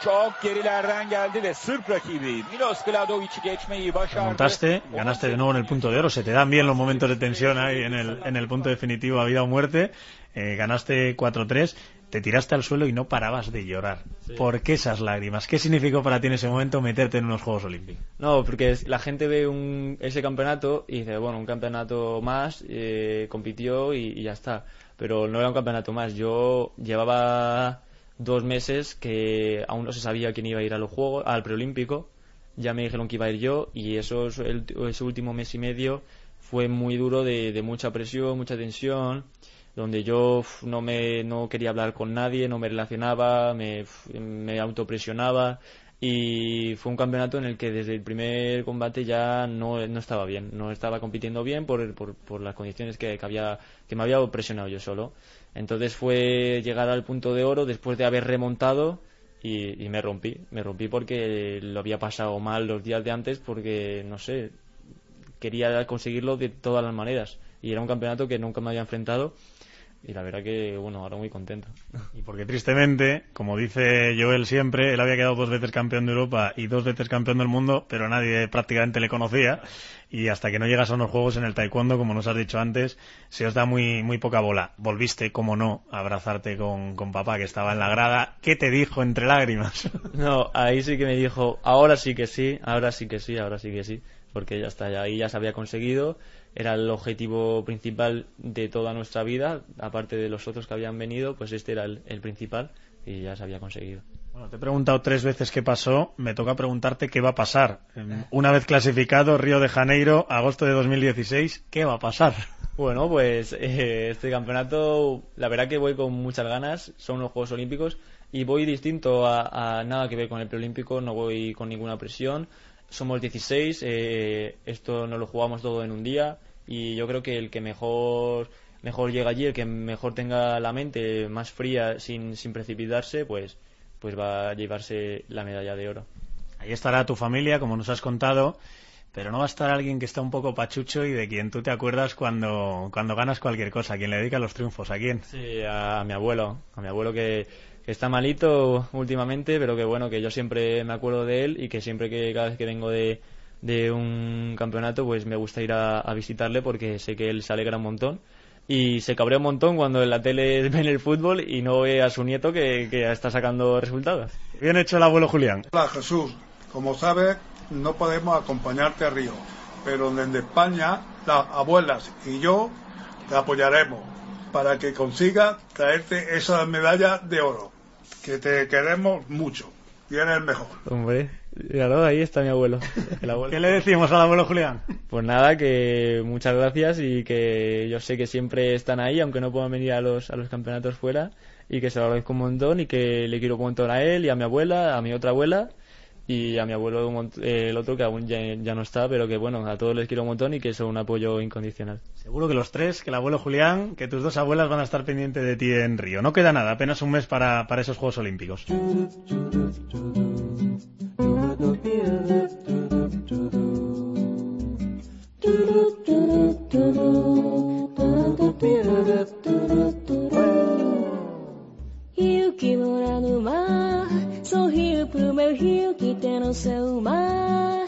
Çok gerilerden geldi ve Sırp rakibi Milos Gladovic'i geçmeyi başardı. Montaste, ganaste de nuevo en el punto de oro. Se te dan bien los momentos de tensión ahí en el, en el punto definitivo a vida o muerte. Eh, ganaste 4-3 te tiraste al suelo y no parabas de llorar. ¿Por qué esas lágrimas? ¿Qué significó para ti en ese momento meterte en unos Juegos Olímpicos? No, porque la gente ve un, ese campeonato y dice, bueno, un campeonato más, eh, compitió y, ya está. Pero no era un campeonato más. Yo llevaba dos meses que aún no se sabía quién iba a ir a los Juegos, al preolímpico. Ya me dijeron que iba a ir yo y eso, ese último mes y medio fue muy duro de, de mucha presión, mucha tensión donde yo no me no quería hablar con nadie, no me relacionaba, me, me autopresionaba y fue un campeonato en el que desde el primer combate ya no, no estaba bien, no estaba compitiendo bien por, por, por las condiciones que, había, que me había presionado yo solo. Entonces fue llegar al punto de oro después de haber remontado y, y me rompí, me rompí porque lo había pasado mal los días de antes porque, no sé, quería conseguirlo de todas las maneras y era un campeonato que nunca me había enfrentado y la verdad que, bueno, ahora muy contento. Y porque tristemente, como dice Joel siempre, él había quedado dos veces campeón de Europa y dos veces campeón del mundo, pero nadie prácticamente le conocía. Y hasta que no llegas a unos juegos en el taekwondo, como nos has dicho antes, se os da muy, muy poca bola. Volviste, como no, a abrazarte con, con papá que estaba en la grada. ¿Qué te dijo entre lágrimas? No, ahí sí que me dijo, ahora sí que sí, ahora sí que sí, ahora sí que sí. Porque ya está, ahí ya se había conseguido era el objetivo principal de toda nuestra vida, aparte de los otros que habían venido, pues este era el, principal y ya se había conseguido. Bueno, te he preguntado tres veces qué pasó, me toca preguntarte qué va a pasar. Una vez clasificado, Río de Janeiro, agosto de 2016, ¿qué va a pasar? [LAUGHS] Bueno, pues eh, este campeonato, la verdad que voy con muchas ganas, son los Juegos Olímpicos y voy distinto a, a nada que ver con el preolímpico, no voy con ninguna presión, somos 16, eh, esto no lo jugamos todo en un día y yo creo que el que mejor mejor llega allí, el que mejor tenga la mente más fría sin, sin precipitarse, pues, pues va a llevarse la medalla de oro. Ahí estará tu familia, como nos has contado, pero no va a estar alguien que está un poco pachucho y de quien tú te acuerdas cuando, cuando ganas cualquier cosa, quien le dedica los triunfos, ¿a quién? Sí, a mi abuelo, a mi abuelo que que está malito últimamente, pero que bueno, que yo siempre me acuerdo de él y que siempre que cada vez que vengo de, de un campeonato, pues me gusta ir a, visitarle porque sé que él se alegra un montón y se cabrea un montón cuando en la tele [LAUGHS] ven el fútbol y no ve a su nieto que, que está sacando resultados. Bien hecho el abuelo Julián. Hola Jesús, como sabes no podemos acompañarte a Río, pero desde España las abuelas y yo te apoyaremos para que consiga traerte esa medalla de oro. Que te queremos mucho. Y eres el mejor. Hombre, claro, ahí está mi abuelo, [LAUGHS] ¿Qué le decimos al abuelo Julián? Pues nada, que muchas gracias y que yo sé que siempre están ahí, aunque no puedan venir a los, a los campeonatos fuera, y que se lo agradezco un montón y que le quiero un montón a él y a mi abuela, a mi otra abuela y a mi abuelo eh, el otro que aún ya, no está, pero que bueno, a todos les quiero un montón y que son un apoyo incondicional. Seguro que los tres, que el abuelo Julián, que tus dos abuelas van a estar pendientes de ti en Río. No queda nada, apenas un mes para, para esos Juegos Olímpicos.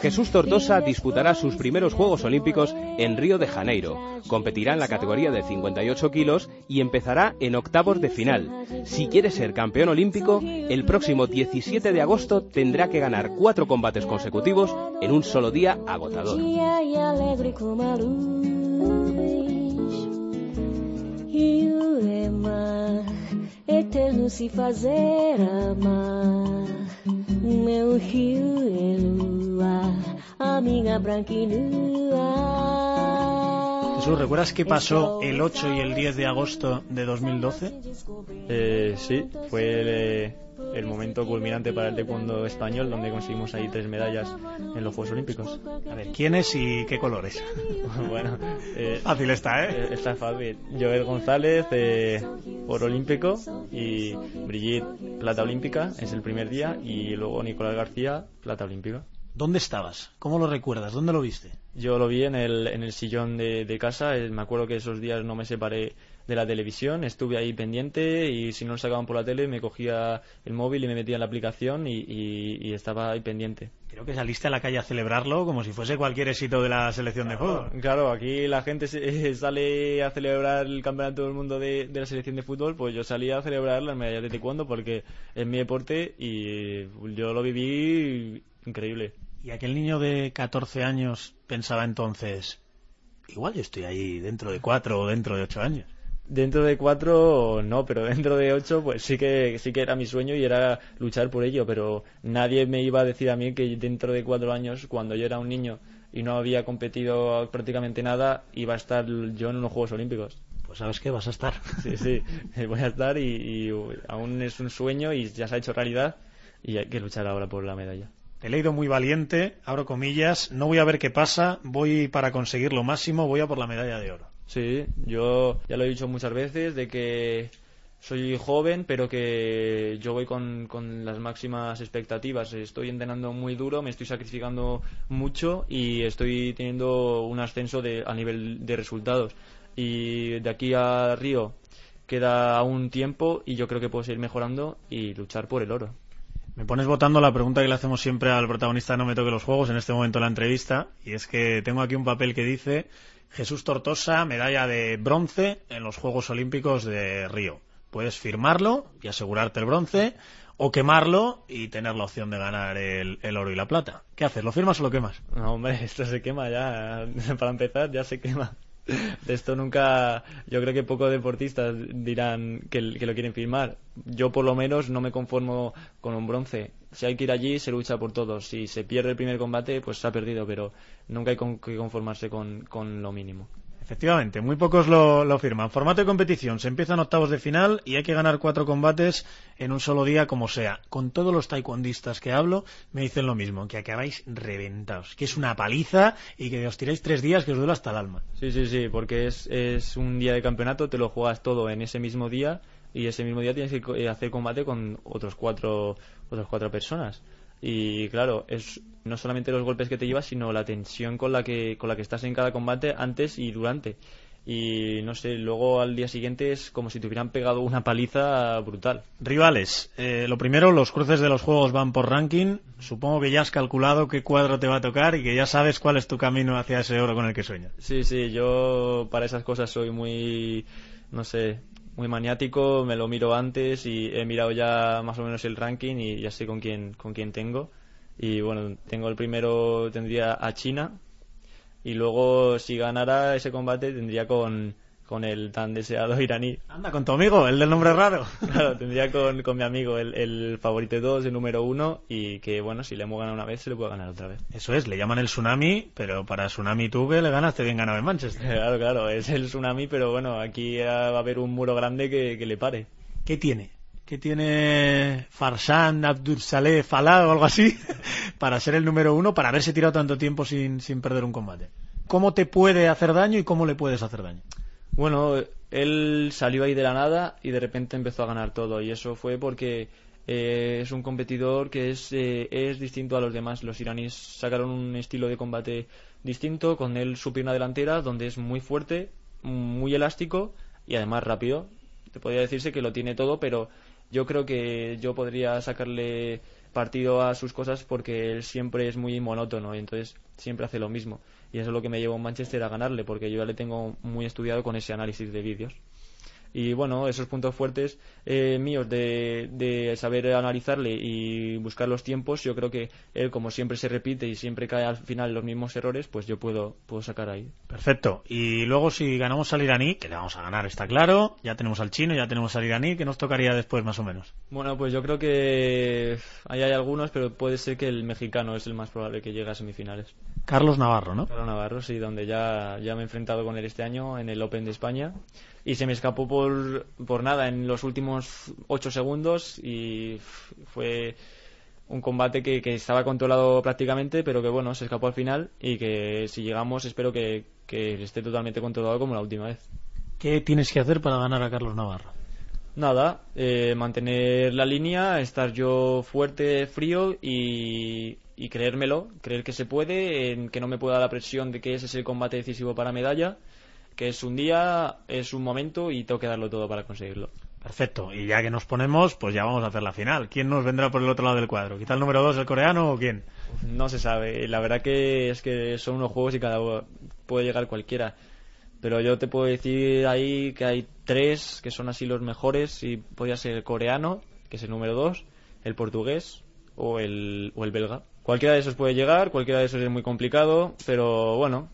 Jesús Tortosa disputará sus primeros Juegos Olímpicos en Río de Janeiro. Competirá en la categoría de 58 kilos y empezará en octavos de final. Si quiere ser campeón olímpico, el próximo 17 de agosto tendrá que ganar cuatro combates consecutivos en un solo día agotador. Eterno se fazer amar. Meu rio é lua, a minha branca Jesús, ¿recuerdas qué pasó el 8 y el 10 de agosto de 2012? Eh, sí, fue el, momento culminante para el taekwondo español, donde conseguimos ahí tres medallas en los Juegos Olímpicos. A ver, ¿quiénes y qué colores? [LAUGHS] bueno, eh, fácil está, ¿eh? ¿eh? Está fácil. Joel González, eh, oro olímpico, y Brigitte, plata olímpica, es el primer día, y luego Nicolás García, plata olímpica. ¿Dónde estabas? ¿Cómo lo recuerdas? ¿Dónde lo viste? Yo lo vi en el, en el sillón de, casa. Eh, me acuerdo que esos días no me separé de la televisión. Estuve ahí pendiente y si no lo sacaban por la tele me cogía el móvil y me metía en la aplicación y, estaba ahí pendiente. Creo que saliste a la calle a celebrarlo como si fuese cualquier éxito de la selección de fútbol. Claro, aquí la gente [LAUGHS] sale a celebrar el campeonato del mundo de, de, la selección de fútbol. Pues yo salí a celebrar las medallas de taekwondo porque es mi deporte y yo lo viví increíble. Y aquel niño de 14 años pensaba entonces, igual yo estoy ahí dentro de cuatro o dentro de ocho años. Dentro de cuatro no, pero dentro de ocho pues sí que sí que era mi sueño y era luchar por ello, pero nadie me iba a decir a mí que dentro de cuatro años, cuando yo era un niño y no había competido prácticamente nada, iba a estar yo en unos Juegos Olímpicos. Pues sabes que vas a estar. [LAUGHS] Sí, sí, voy a estar y aún es un sueño y ya se ha hecho realidad y hay que luchar ahora por la medalla. He leído muy valiente, abro comillas, no voy a ver qué pasa, voy para conseguir lo máximo, voy a por la medalla de oro. Sí, yo ya lo he dicho muchas veces de que soy joven, pero que yo voy con, las máximas expectativas. Estoy entrenando muy duro, me estoy sacrificando mucho y estoy teniendo un ascenso de, a nivel de resultados. Y de aquí a Río queda aún tiempo y yo creo que puedo seguir mejorando y luchar por el oro. Me pones votando la pregunta que le hacemos siempre al protagonista No me toque los juegos en este momento de la entrevista y es que tengo aquí un papel que dice Jesús Tortosa, medalla de bronce en los Juegos Olímpicos de Río. Puedes firmarlo y asegurarte el bronce o quemarlo y tener la opción de ganar el, el, oro y la plata. ¿Qué haces? ¿Lo firmas o lo quemas? No, hombre, [LAUGHS] esto se quema ya. [LAUGHS] Para empezar, ya se quema. De esto nunca. Yo creo que pocos deportistas dirán que, que, lo quieren firmar. Yo, por lo menos, no me conformo con un bronce. Si hay que ir allí, se lucha por todos. Si se pierde el primer combate, pues se ha perdido, pero nunca hay que conformarse con, con lo mínimo. Efectivamente, muy pocos lo, lo, firman. Formato de competición, se empiezan octavos de final y hay que ganar cuatro combates en un solo día como sea. Con todos los taekwondistas que hablo me dicen lo mismo, que acabáis reventados, que es una paliza y que os tiráis tres días que os duele hasta el alma. Sí, sí, sí, porque es, es un día de campeonato, te lo juegas todo en ese mismo día y ese mismo día tienes que hacer combate con otros cuatro, otras cuatro personas. Y claro, es no solamente los golpes que te llevas, sino la tensión con la que, con la que estás en cada combate antes y durante. Y no sé, luego al día siguiente es como si te hubieran pegado una paliza brutal. Rivales, eh, lo primero, los cruces de los juegos van por ranking. Supongo que ya has calculado qué cuadro te va a tocar y que ya sabes cuál es tu camino hacia ese oro con el que sueñas. Sí, sí, yo para esas cosas soy muy, no sé, muy maniático, me lo miro antes y he mirado ya más o menos el ranking y ya sé con quién, con quién tengo. Y bueno, tengo el primero, tendría a China y luego si ganara ese combate tendría con, con el tan deseado iraní. Anda, con tu amigo, el del nombre raro. [LAUGHS] Claro, tendría con, con mi amigo el, el favorito 2, el número 1, y que bueno, si le hemos ganado una vez, se le puede ganar otra vez. Eso es, le llaman el tsunami, pero para tsunami tú que le ganaste bien ganado en Manchester. [LAUGHS] Claro, claro, es el tsunami, pero bueno, aquí va a haber un muro grande que, que le pare. ¿Qué tiene? ¿Qué tiene Farsan, Abdur Saleh, Falah o algo así [LAUGHS] para ser el número uno, para haberse tirado tanto tiempo sin, sin perder un combate? ¿Cómo te puede hacer daño y cómo le puedes hacer daño? Bueno, él salió ahí de la nada y de repente empezó a ganar todo. Y eso fue porque eh, es un competidor que es, eh, es distinto a los demás. Los iraníes sacaron un estilo de combate distinto, con él su pierna delantera, donde es muy fuerte, muy elástico y además rápido. Te podría decirse que lo tiene todo, pero yo creo que yo podría sacarle partido a sus cosas porque él siempre es muy monótono y entonces siempre hace lo mismo y eso es lo que me llevó a Manchester a ganarle, porque yo ya le tengo muy estudiado con ese análisis de vídeos. Y bueno, esos puntos fuertes eh, míos de, de, saber analizarle y buscar los tiempos, yo creo que él, como siempre se repite y siempre cae al final los mismos errores, pues yo puedo, puedo sacar ahí. Perfecto. Y luego, si ganamos al iraní, que le vamos a ganar, está claro, ya tenemos al chino, ya tenemos al iraní, ¿qué nos tocaría después, más o menos? Bueno, pues yo creo que ahí hay algunos, pero puede ser que el mexicano es el más probable que llegue a semifinales. Carlos Navarro, ¿no? Carlos Navarro, sí, donde ya, ya me he enfrentado con él este año en el Open de España y se me escapó por, por nada en los últimos ocho segundos y fue un combate que, que, estaba controlado prácticamente, pero que bueno, se escapó al final y que si llegamos espero que, que esté totalmente controlado como la última vez. ¿Qué tienes que hacer para ganar a Carlos Navarro? Nada, eh, mantener la línea, estar yo fuerte, frío y, y creérmelo, creer que se puede, en que no me pueda la presión de que ese es el combate decisivo para medalla, que es un día, es un momento y tengo que darlo todo para conseguirlo. Perfecto, y ya que nos ponemos, pues ya vamos a hacer la final. ¿Quién nos vendrá por el otro lado del cuadro? ¿Quizá el número 2, el coreano o quién? No se sabe, la verdad que es que son unos juegos y cada uno puede llegar cualquiera. Pero yo te puedo decir ahí que hay tres que son así los mejores y podría ser el coreano, que es el número 2, el portugués o el, o el belga. Cualquiera de esos puede llegar, cualquiera de esos es muy complicado, pero bueno,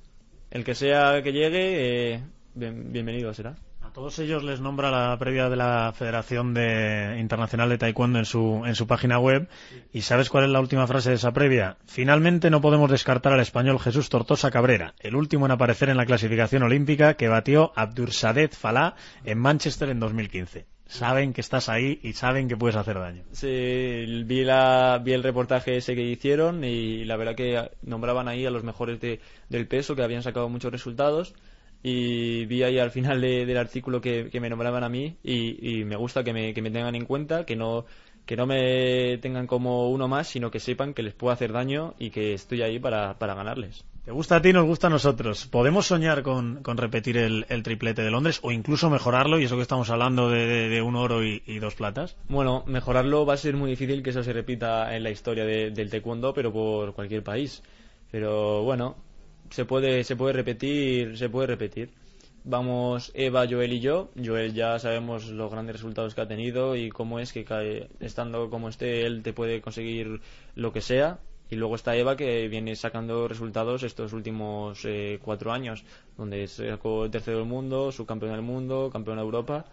el que sea que llegue, eh, bien, bienvenido será. A todos ellos les nombra la previa de la Federación de Internacional de Taekwondo en su, en su página web. ¿Y sabes cuál es la última frase de esa previa? Finalmente no podemos descartar al español Jesús Tortosa Cabrera, el último en aparecer en la clasificación olímpica que batió Abdursadet Falah en Manchester en 2015 saben que estás ahí y saben que puedes hacer daño. Sí, vi, la, vi el reportaje ese que hicieron y la verdad que nombraban ahí a los mejores de, del peso que habían sacado muchos resultados y vi ahí al final de, del artículo que, me nombraban a mí y, y me gusta que me, que me tengan en cuenta, que no que no me tengan como uno más, sino que sepan que les puedo hacer daño y que estoy ahí para, para ganarles. Te gusta a ti, nos gusta a nosotros. ¿Podemos soñar con, repetir el, triplete de Londres o incluso mejorarlo? Y eso que estamos hablando de, un oro y, dos platas. Bueno, mejorarlo va a ser muy difícil que eso se repita en la historia del taekwondo, pero por cualquier país. Pero bueno, se puede, se puede repetir, se puede repetir. Vamos Eva, Joel y yo. Joel ya sabemos los grandes resultados que ha tenido y cómo es que estando como esté él te puede conseguir lo que sea y luego está Eva que viene sacando resultados estos últimos eh, cuatro años, donde sacó tercero del mundo, subcampeón del mundo, campeón de Europa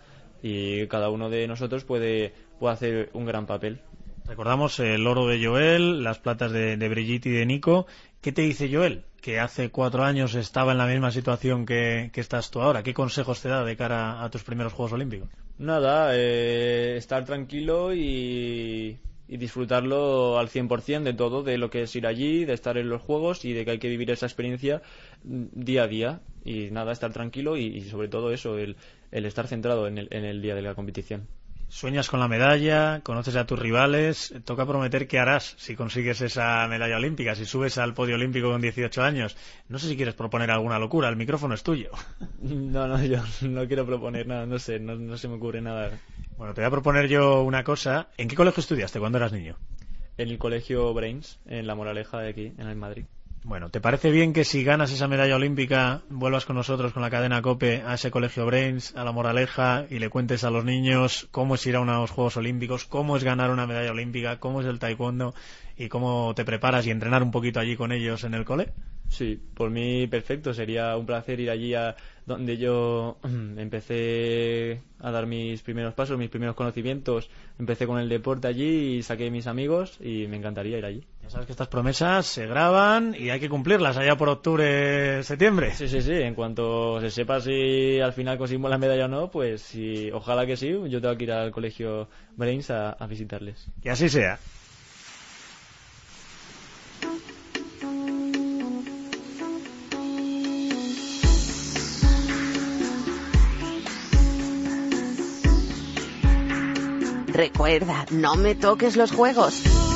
y cada uno de nosotros puede, puede hacer un gran papel. Recordamos el oro de Joel, las platas de, Brigitte y de Nico. ¿Qué te dice Joel? Que hace cuatro años estaba en la misma situación que, estás tú ahora. ¿Qué consejos te da de cara a tus primeros Juegos Olímpicos? Nada, eh, estar tranquilo y y disfrutarlo al 100% de todo, de lo que es ir allí, de estar en los juegos y de que hay que vivir esa experiencia mm, día a día y nada, estar tranquilo y, sobre todo eso, el, el estar centrado en el, en el día de la competición. Sueñas con la medalla, conoces a tus rivales, toca prometer qué harás si consigues esa medalla olímpica, si subes al podio olímpico con 18 años. No sé si quieres proponer alguna locura, el micrófono es tuyo. [LAUGHS] No, no, yo no quiero proponer nada, no sé, no, no se me ocurre nada. Bueno, te voy a proponer yo una cosa. ¿En qué colegio estudiaste cuando eras niño? En el colegio Brains, en La Moraleja de aquí, en el Madrid. Bueno, ¿te parece bien que si ganas esa medalla olímpica vuelvas con nosotros con la cadena COPE a ese colegio Brains, a la Moraleja y le cuentes a los niños cómo es ir a unos Juegos Olímpicos, cómo es ganar una medalla olímpica, cómo es el taekwondo y cómo te preparas y entrenar un poquito allí con ellos en el cole? Sí, por mí perfecto. Sería un placer ir allí a donde yo [CLEARS THROAT] empecé a dar mis primeros pasos, mis primeros conocimientos. Empecé con el deporte allí y saqué mis amigos y me encantaría ir allí. Ya sabes que estas promesas se graban y hay que cumplirlas allá por octubre, septiembre. Sí, sí, sí. En cuanto se sepa si al final conseguimos la medalla o no, pues si, ojalá que sí. Yo tengo que ir al colegio Brains a, a visitarles. Que así sea. Recuerda, no me toques los juegos.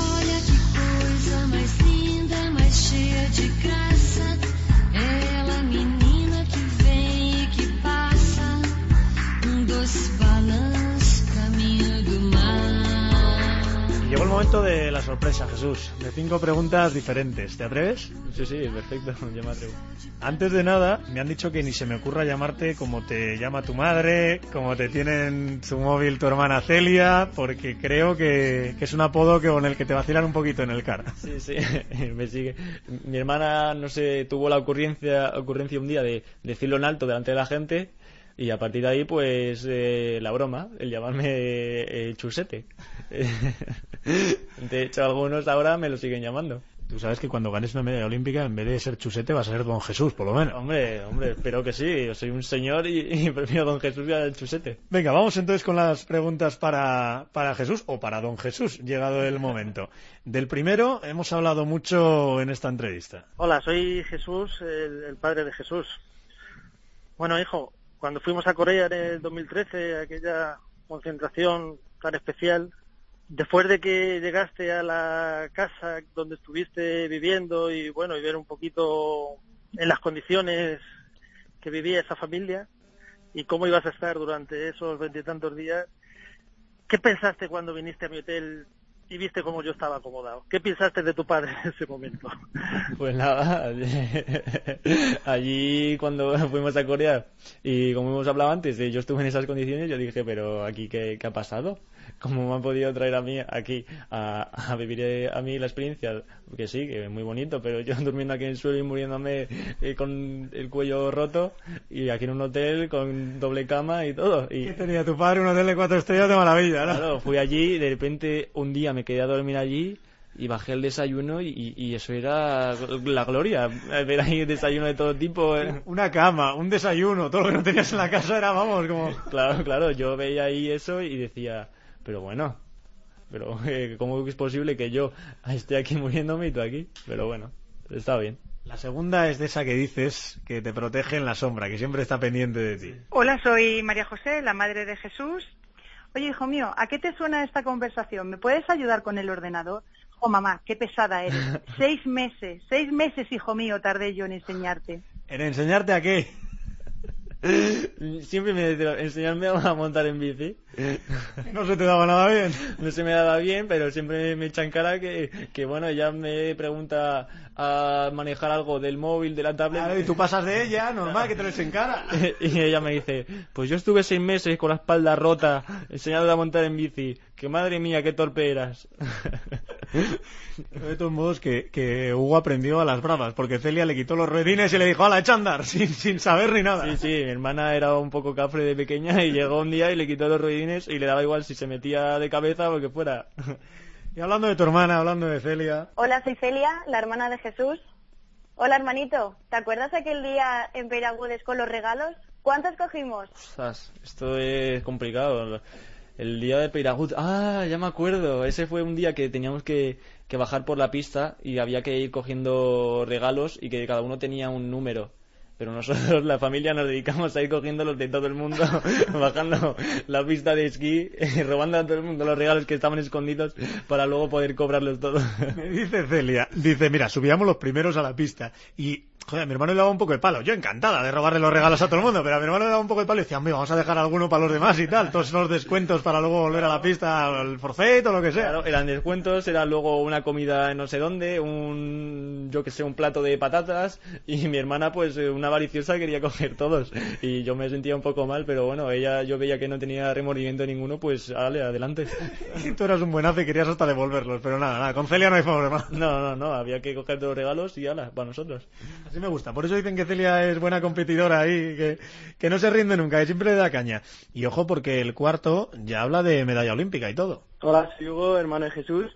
Momento de la sorpresa, Jesús. De cinco preguntas diferentes. ¿Te atreves? Sí, sí, perfecto. [LAUGHS] Yo me atrevo. Antes de nada, me han dicho que ni se me ocurra llamarte como te llama tu madre, como te tiene en su móvil tu hermana Celia, porque creo que, es un apodo que, con el que te vacilan un poquito en el cara. Sí, sí, [LAUGHS] me sigue. Mi hermana, no sé, tuvo la ocurrencia, ocurrencia un día de decirlo en alto delante de la gente y a partir de ahí, pues eh, la broma, el llamarme eh, Chusete. [LAUGHS] de hecho, algunos ahora me lo siguen llamando. Tú sabes que cuando ganes una medalla olímpica, en vez de ser Chusete, vas a ser Don Jesús, por lo menos. Hombre, hombre, espero que sí. Yo soy un señor y, prefiero Don Jesús que al Chusete. Venga, vamos entonces con las preguntas para, para Jesús o para Don Jesús, llegado el momento. Del primero hemos hablado mucho en esta entrevista. Hola, soy Jesús, el padre de Jesús. Bueno, hijo, cuando fuimos a Corea en el 2013, aquella concentración tan especial, después de que llegaste a la casa donde estuviste viviendo y bueno, y ver un poquito en las condiciones que vivía esa familia y cómo ibas a estar durante esos veintitantos días, ¿qué pensaste cuando viniste a mi hotel y viste cómo yo estaba acomodado. ¿Qué pensaste de tu padre en ese momento? [LAUGHS] Pues nada, [LAUGHS] allí cuando fuimos a Corea y como hemos hablado antes, yo estuve en esas condiciones, yo dije, pero aquí qué, qué ha pasado? ¿Cómo me han podido traer a mí aquí a, vivir eh, a mí la experiencia? Que sí, que es muy bonito, pero yo [LAUGHS] durmiendo aquí en el suelo y muriéndome eh, con el cuello roto y aquí en un hotel con doble cama y todo. Y... ¿Qué tenía tu padre? Un hotel de cuatro estrellas de maravilla, ¿no? Claro, fui allí y de repente un día me quedé a dormir allí y bajé el desayuno y, eso era la gloria, ver ahí desayuno de todo tipo. Eh. Una cama, un desayuno, todo lo que no tenías en la casa era, vamos, como... [LAUGHS] Claro, claro, yo veía ahí eso y decía, pero bueno, pero [LAUGHS] eh, ¿cómo es posible que yo esté aquí muriéndome y tú aquí? Pero bueno, está bien. La segunda es de esa que dices que te protege en la sombra, que siempre está pendiente de ti. Hola, soy María José, la madre de Jesús. Oye, hijo mío, ¿a qué te suena esta conversación? ¿Me puedes ayudar con el ordenador? Oh, mamá, qué pesada eres. [LAUGHS] seis meses, seis meses, hijo mío, tardé yo en enseñarte. ¿En enseñarte a qué? [LAUGHS] Siempre me decía, enseñarme a montar en bici. [LAUGHS] No se te daba nada bien. No se me daba bien, pero siempre me echan cara que, que bueno, ella me pregunta a manejar algo del móvil, de la tablet. Claro, y tú pasas de ella, normal que te lo echen cara. [LAUGHS] y ella me dice, pues yo estuve seis meses con la espalda rota, enseñándote a montar en bici. Que madre mía, qué torpe eras. De todos modos, que, que Hugo aprendió a las bravas, porque Celia le quitó los ruedines y le dijo, a la andar, sin, sin saber ni nada. Sí, sí, mi hermana era un poco cafre de pequeña y [LAUGHS] llegó un día y le quitó los ruedines y le daba igual si se metía de cabeza o que fuera. Y hablando de tu hermana, hablando de Celia, Hola, soy Celia, la hermana de Jesús. Hola, hermanito. ¿Te acuerdas aquel día en Peragudes con los regalos? ¿Cuántos cogimos? Ostras, esto es complicado. El día de Peiragut, ah, ya me acuerdo. Ese fue un día que teníamos que, que bajar por la pista y había que ir cogiendo regalos y que cada uno tenía un número. Pero nosotros, la familia, nos dedicamos a ir cogiendo los de todo el mundo, [LAUGHS] bajando la pista de esquí, robando a todo el mundo los regalos que estaban escondidos para luego poder cobrarlos todos. me dice Celia, dice, mira, subíamos los primeros a la pista y, joder, a mi hermano le daba un poco de palo. Yo encantada de robarle los regalos a todo el mundo, pero a mi hermano le daba un poco de palo y decía, hombre, vamos a dejar alguno para los demás y tal, todos los descuentos para luego volver a la pista, al forfait o lo que sea. Claro, eran descuentos, era luego una comida en no sé dónde, un, yo que sé, un plato de patatas y mi hermana pues eh, una avariciosa quería coger todos y yo me sentía un poco mal, pero bueno, ella yo veía que no tenía remordimiento ninguno, pues dale, adelante. [LAUGHS] Tú eras un buenazo y querías hasta devolverlos, pero nada, nada, con Celia no hay problema. No, no, no, había que coger todos los regalos y ala, para nosotros. Así me gusta. Por eso dicen que Celia es buena competidora ahí, que, que no se rinde nunca, que siempre le da caña. Y ojo, porque el cuarto ya habla de medalla olímpica y todo. Hola, soy Hugo, hermano de Jesús.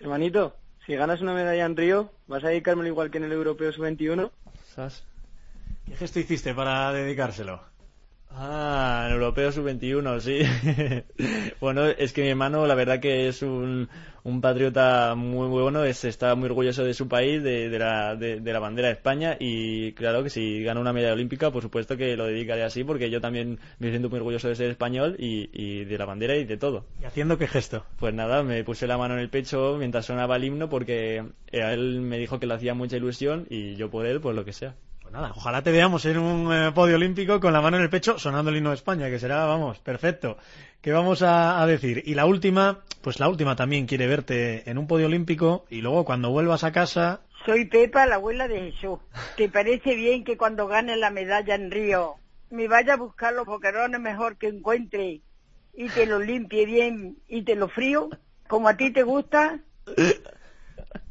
Hermanito, si ganas una medalla en Río, ¿vas a dedicármelo igual que en el Europeo Sub-21? ¿Sabes? ¿Qué gesto hiciste para dedicárselo? Ah, en Europeo Sub-21, sí. [LAUGHS] bueno, es que mi hermano, la verdad que es un, un patriota muy, muy bueno, es, está muy orgulloso de su país, de, de la, de, de la bandera de España y claro que si gana una medalla olímpica, por supuesto que lo dedicaré así porque yo también me siento muy orgulloso de ser español y, y de la bandera y de todo. ¿Y haciendo qué gesto? Pues nada, me puse la mano en el pecho mientras sonaba el himno porque a él me dijo que le hacía mucha ilusión y yo por él, pues lo que sea. Pues nada, ojalá te veamos en un eh, podio olímpico con la mano en el pecho sonando el himno de España, que será, vamos, perfecto. ¿Qué vamos a, a decir? Y la última, pues la última también quiere verte en un podio olímpico y luego cuando vuelvas a casa Soy Pepa, la abuela de Jesús. ¿Te parece bien que cuando gane la medalla en Río me vaya a buscar los boquerones mejor que encuentre y te los limpie bien y te los frío? Como a ti te gusta. [LAUGHS]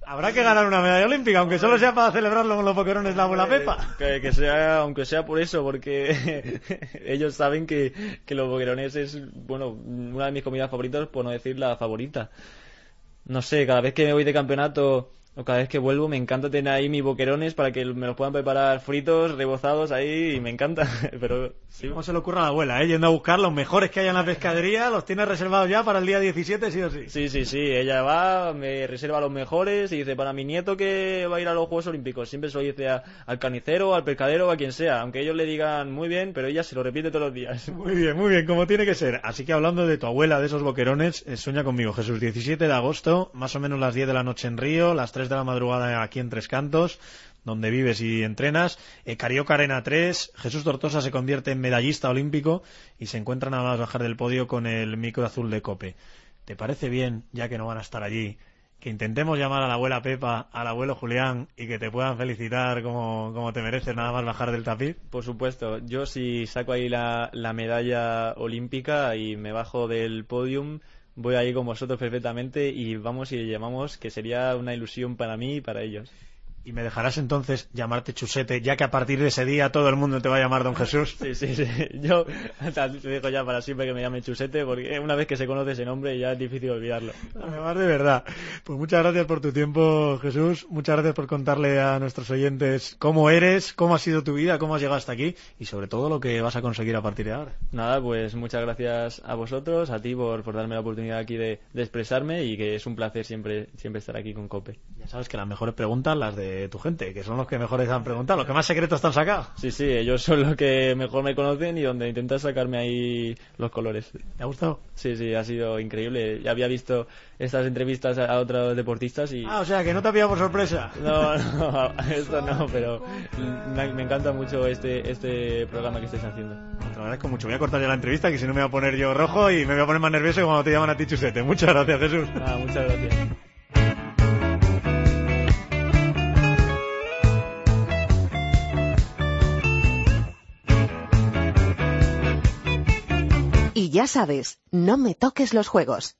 Habrá que ganar una medalla olímpica, aunque solo sea para celebrarlo con los boquerones de la abuela Pepa. Que, que sea, aunque sea por eso, porque [LAUGHS] ellos saben que, que los boquerones es, bueno, una de mis comidas favoritas, por no decir la favorita. No sé, cada vez que me voy de campeonato o cada vez que vuelvo me encanta tener ahí mis boquerones para que me los puedan preparar fritos, rebozados ahí y me encanta. [LAUGHS] Pero sí. ¿Cómo se le ocurre a la abuela, eh? Yendo a buscar los mejores que hay en la pescadería, los tiene reservados ya para el día 17, sí o sí. Sí, sí, sí. Ella va, me reserva los mejores y dice, para mi nieto que va a ir a los Juegos Olímpicos, siempre se lo dice a- al carnicero, al pescadero, a quien sea. Aunque ellos le digan muy bien, pero ella se lo repite todos los días. [LAUGHS] Muy bien, muy bien, como tiene que ser. Así que hablando de tu abuela, de esos boquerones, eh, sueña conmigo, Jesús. 17 de agosto, más o menos las 10 de la noche en Río, las 3 de la madrugada aquí en Tres Cantos, donde vives y entrenas. Eh, Carioca Arena 3, Jesús Tortosa se convierte en medallista olímpico y se encuentra nada más bajar del podio con el micro azul de Cope. ¿Te parece bien, ya que no van a estar allí, que intentemos llamar a la abuela Pepa, al abuelo Julián y que te puedan felicitar como, como te mereces nada más bajar del tapiz? Por supuesto, yo si saco ahí la, la medalla olímpica y me bajo del podium, voy ahí con vosotros perfectamente y vamos y llamamos, que sería una ilusión para mí y para ellos. Y me dejarás entonces llamarte Chusete, ya que a partir de ese día todo el mundo te va a llamar Don Jesús. Sí, sí, sí. [LAUGHS] Yo te digo ya para siempre que me llame Chusete, porque una vez que se conoce ese nombre ya es difícil olvidarlo. Además, de verdad. Pues muchas gracias por tu tiempo, Jesús. Muchas gracias por contarle a nuestros oyentes cómo eres, cómo ha sido tu vida, cómo has llegado hasta aquí y sobre todo lo que vas a conseguir a partir de ahora. Nada, pues muchas gracias a vosotros, a ti por, por darme la oportunidad aquí de, de expresarme y que es un placer siempre, siempre estar aquí con Cope. Ya sabes que las mejores preguntas las de tu gente, que son los que mejores han preguntado, los que más secretos te han sacado. Sí, sí, ellos son los que mejor me conocen y donde intentan sacarme ahí los colores. ¿Te ha gustado? Sí, sí, ha sido increíble. Ya había visto estas entrevistas a otros deportistas y... Ah, o sea, que no te había por sorpresa. No, no, [LAUGHS] esto no, pero me, me encanta mucho este, este programa que estáis haciendo. Te lo agradezco mucho. Voy a cortar ya la entrevista, que si no me voy a poner yo rojo y me voy a poner más nervioso cuando te llaman a ti chusete. Muchas gracias, Jesús. Ah, muchas gracias. Y ya sabes, no me toques los juegos.